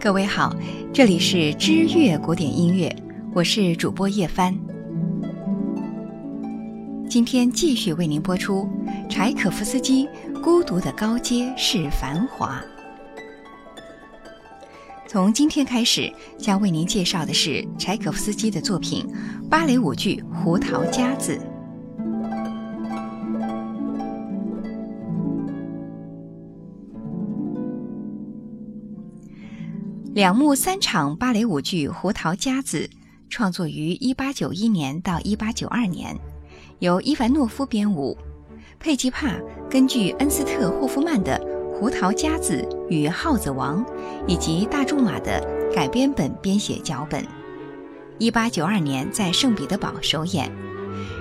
各位好，这里是知乐古典音乐，我是主播叶帆。今天继续为您播出柴可夫斯基《孤独的高阶是繁华》。从今天开始，将为您介绍的是柴可夫斯基的作品《芭蕾舞剧《胡桃夹子》。两幕三场芭蕾舞剧《胡桃夹子》创作于1891年到1892年，由伊凡诺夫编舞，佩吉帕根据恩斯特霍夫曼的《胡桃夹子与耗子王》以及大仲马的改编本编写脚本。1892年在圣彼得堡首演，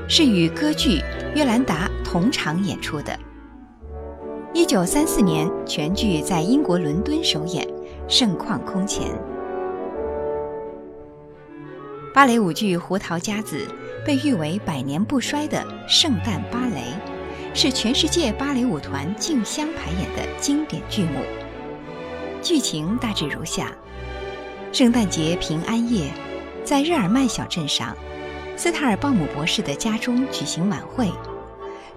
是与歌剧《约兰达》同场演出的。1934年全剧在英国伦敦首演。盛况空前。芭蕾舞剧《胡桃夹子》被誉为百年不衰的圣诞芭蕾，是全世界芭蕾舞团竞相排演的经典剧目。剧情大致如下：圣诞节平安夜，在日耳曼小镇上，斯塔尔鲍姆博士的家中举行晚会，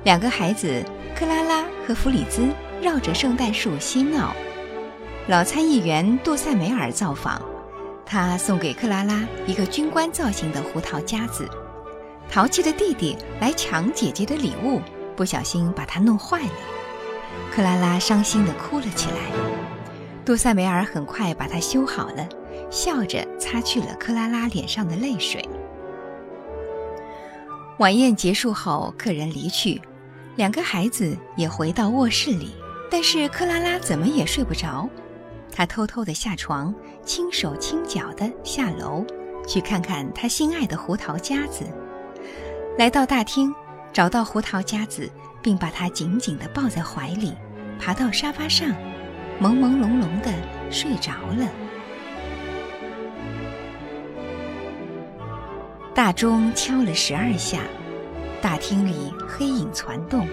两个孩子克拉拉和弗里兹绕着圣诞树嬉闹。老参议员杜塞梅尔造访，他送给克拉拉一个军官造型的胡桃夹子。淘气的弟弟来抢姐姐的礼物，不小心把它弄坏了。克拉拉伤心地哭了起来。杜塞梅尔很快把它修好了，笑着擦去了克拉拉脸上的泪水。晚宴结束后，客人离去，两个孩子也回到卧室里，但是克拉拉怎么也睡不着。他偷偷地下床，轻手轻脚地下楼，去看看他心爱的胡桃夹子。来到大厅，找到胡桃夹子，并把它紧紧地抱在怀里，爬到沙发上，朦朦胧胧地睡着了。大钟敲了十二下，大厅里黑影攒动，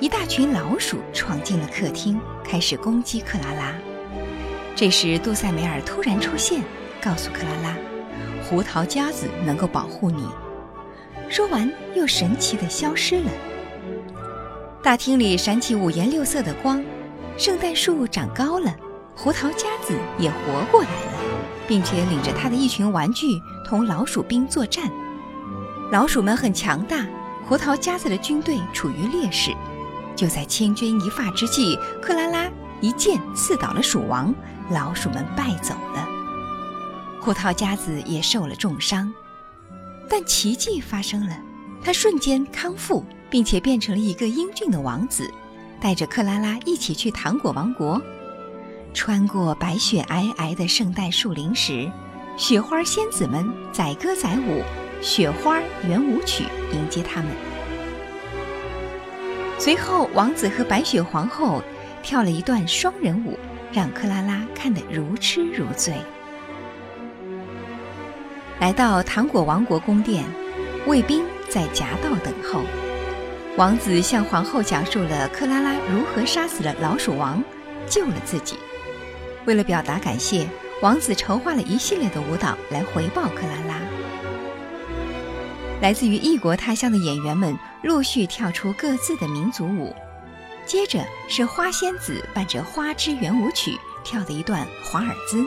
一大群老鼠闯进了客厅，开始攻击克拉拉。这时，杜塞梅尔突然出现，告诉克拉拉：“胡桃夹子能够保护你。”说完，又神奇地消失了。大厅里闪起五颜六色的光，圣诞树长高了，胡桃夹子也活过来了，并且领着他的一群玩具同老鼠兵作战。老鼠们很强大，胡桃夹子的军队处于劣势。就在千钧一发之际，克拉拉一剑刺倒了鼠王。老鼠们败走了，胡桃夹子也受了重伤，但奇迹发生了，他瞬间康复，并且变成了一个英俊的王子，带着克拉拉一起去糖果王国。穿过白雪皑皑的圣诞树林时，雪花仙子们载歌载舞，雪花圆舞曲迎接他们。随后，王子和白雪皇后跳了一段双人舞。让克拉拉看得如痴如醉。来到糖果王国宫殿，卫兵在夹道等候。王子向皇后讲述了克拉拉如何杀死了老鼠王，救了自己。为了表达感谢，王子筹划了一系列的舞蹈来回报克拉拉。来自于异国他乡的演员们陆续跳出各自的民族舞。接着是花仙子伴着花之圆舞曲跳的一段华尔兹。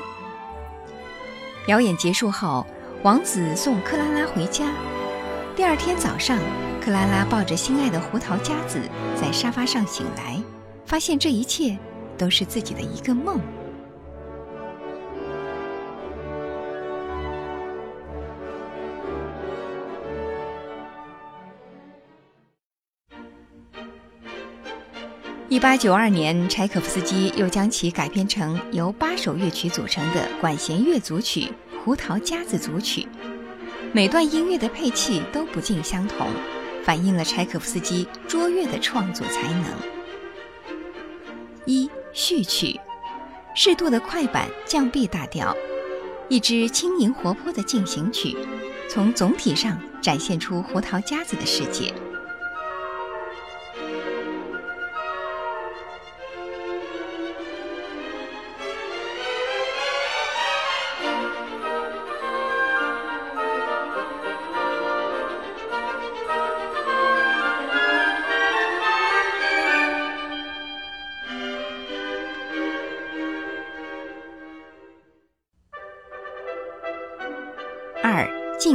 表演结束后，王子送克拉拉回家。第二天早上，克拉拉抱着心爱的胡桃夹子在沙发上醒来，发现这一切都是自己的一个梦。一八九二年，柴可夫斯基又将其改编成由八首乐曲组成的管弦乐组曲《胡桃夹子组曲》。每段音乐的配器都不尽相同，反映了柴可夫斯基卓越的创作才能。一序曲，适度的快板降 B 大调，一支轻盈活泼的进行曲，从总体上展现出胡桃夹子的世界。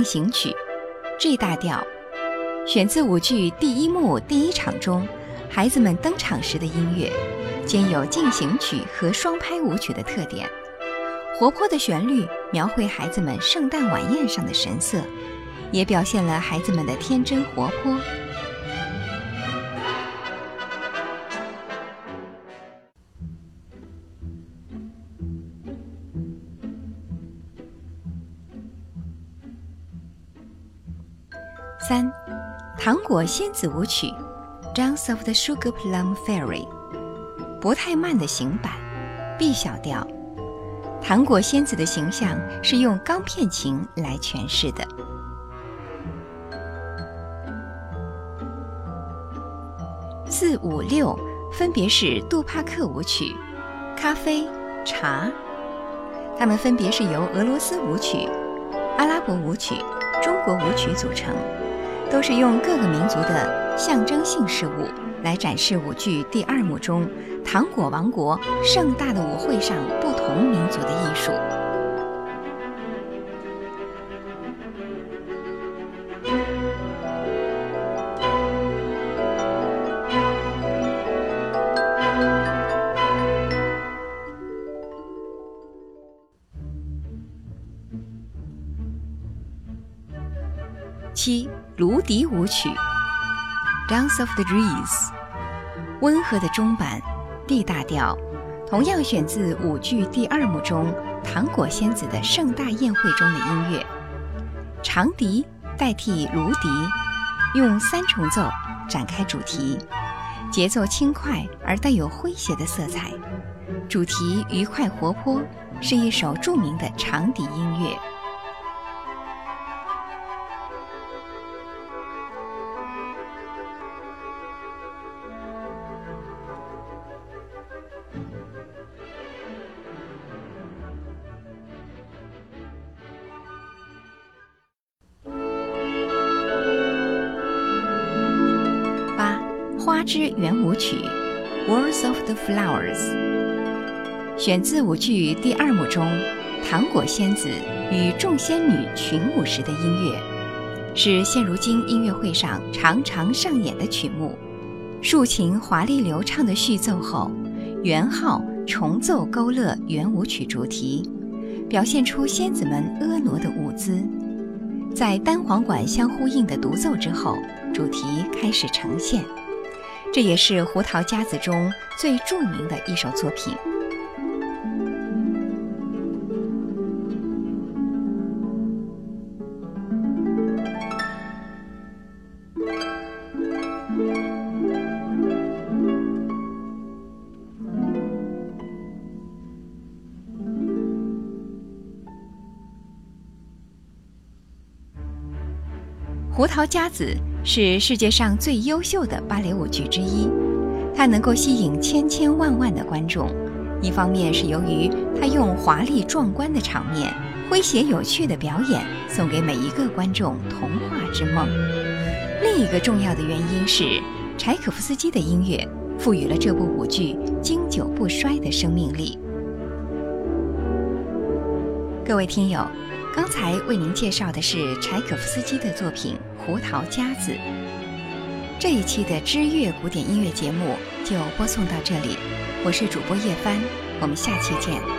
行曲，G 大调，选自舞剧第一幕第一场中孩子们登场时的音乐，兼有进行曲和双拍舞曲的特点。活泼的旋律描绘孩子们圣诞晚宴上的神色，也表现了孩子们的天真活泼。三，糖果仙子舞曲，《Dance of the Sugar Plum Fairy》，不太慢的行板，B 小调。糖果仙子的形象是用钢片琴来诠释的。四五六分别是杜帕克舞曲、咖啡、茶，它们分别是由俄罗斯舞曲、阿拉伯舞曲、中国舞曲组成。都是用各个民族的象征性事物来展示舞剧第二幕中糖果王国盛大的舞会上不同民族的艺术。七。芦笛舞曲，《Dance of the Reeds》，温和的中板，D 大调，同样选自舞剧第二幕中糖果仙子的盛大宴会中的音乐。长笛代替芦笛，用三重奏展开主题，节奏轻快而带有诙谐的色彩，主题愉快活泼，是一首著名的长笛音乐。圆舞曲，《Words of the Flowers》，选自舞剧第二幕中糖果仙子与众仙女群舞时的音乐，是现如今音乐会上常常上演的曲目。竖琴华丽流畅的序奏后，圆号重奏勾勒圆舞曲主题，表现出仙子们婀娜的舞姿。在单簧管相呼应的独奏之后，主题开始呈现。这也是胡桃夹子中最著名的一首作品。胡桃夹子。是世界上最优秀的芭蕾舞剧之一，它能够吸引千千万万的观众。一方面是由于它用华丽壮观的场面、诙谐有趣的表演，送给每一个观众童话之梦；另一个重要的原因是柴可夫斯基的音乐赋予了这部舞剧经久不衰的生命力。各位听友。刚才为您介绍的是柴可夫斯基的作品《胡桃夹子》。这一期的知乐古典音乐节目就播送到这里，我是主播叶帆，我们下期见。